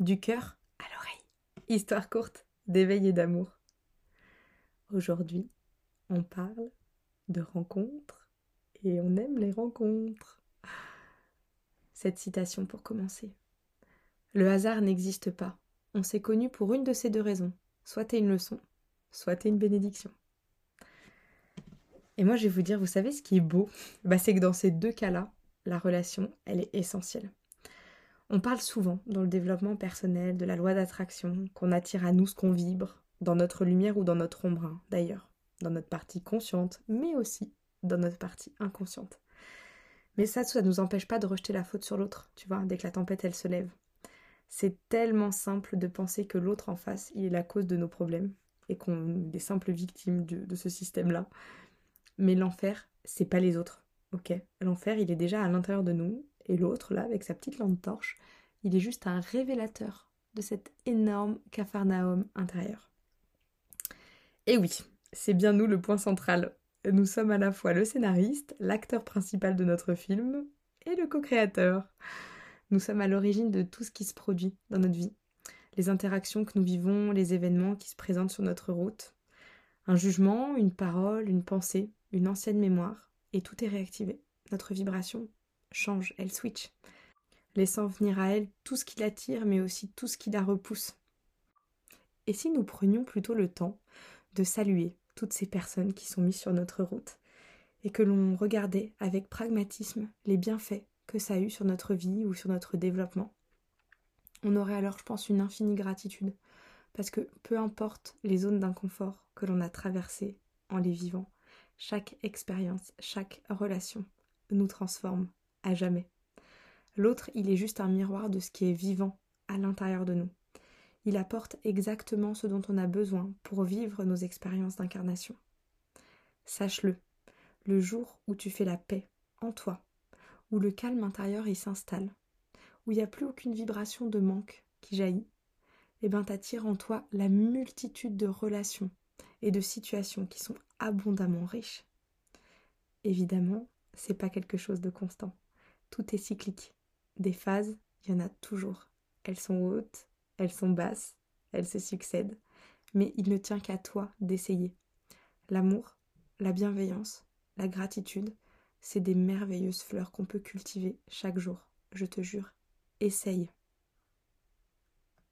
du cœur à l'oreille. Histoire courte d'éveil et d'amour. Aujourd'hui, on parle de rencontres et on aime les rencontres. Cette citation pour commencer. Le hasard n'existe pas. On s'est connu pour une de ces deux raisons. Soit t'es une leçon, soit t'es une bénédiction. Et moi, je vais vous dire, vous savez ce qui est beau? Bah, C'est que dans ces deux cas-là, la relation, elle est essentielle. On parle souvent dans le développement personnel de la loi d'attraction, qu'on attire à nous ce qu'on vibre, dans notre lumière ou dans notre ombre, hein, d'ailleurs, dans notre partie consciente, mais aussi dans notre partie inconsciente. Mais ça, ça ne nous empêche pas de rejeter la faute sur l'autre, tu vois, dès que la tempête, elle se lève. C'est tellement simple de penser que l'autre en face, il est la cause de nos problèmes, et qu'on est des simples victimes de, ce système-là. Mais l'enfer, c'est pas les autres, ok? L'enfer, il est déjà à l'intérieur de nous, et l'autre, là, avec sa petite lampe torche, il est juste un révélateur de cet énorme capharnaüm intérieur. Et oui, c'est bien nous le point central. Nous sommes à la fois le scénariste, l'acteur principal de notre film et le co-créateur. Nous sommes à l'origine de tout ce qui se produit dans notre vie. Les interactions que nous vivons, les événements qui se présentent sur notre route. Un jugement, une parole, une pensée, une ancienne mémoire, et tout est réactivé. Notre vibration change, elle switch, laissant venir à elle tout ce qui l'attire, mais aussi tout ce qui la repousse. Et si nous prenions plutôt le temps de saluer toutes ces personnes qui sont mises sur notre route, et que l'on regardait avec pragmatisme les bienfaits que ça a eu sur notre vie ou sur notre développement, on aurait alors, je pense, une infinie gratitude, parce que peu importe les zones d'inconfort que l'on a traversées en les vivant, chaque expérience, chaque relation nous transforme à jamais. L'autre, il est juste un miroir de ce qui est vivant à l'intérieur de nous. Il apporte exactement ce dont on a besoin pour vivre nos expériences d'incarnation. Sache-le, le jour où tu fais la paix en toi, où le calme intérieur y s'installe, où il n'y a plus aucune vibration de manque qui jaillit, eh ben t'attires en toi la multitude de relations et de situations qui sont abondamment riches. Évidemment, c'est pas quelque chose de constant. Tout est cyclique. Des phases, il y en a toujours. Elles sont hautes, elles sont basses, elles se succèdent. Mais il ne tient qu'à toi d'essayer. L'amour, la bienveillance, la gratitude, c'est des merveilleuses fleurs qu'on peut cultiver chaque jour. Je te jure, essaye.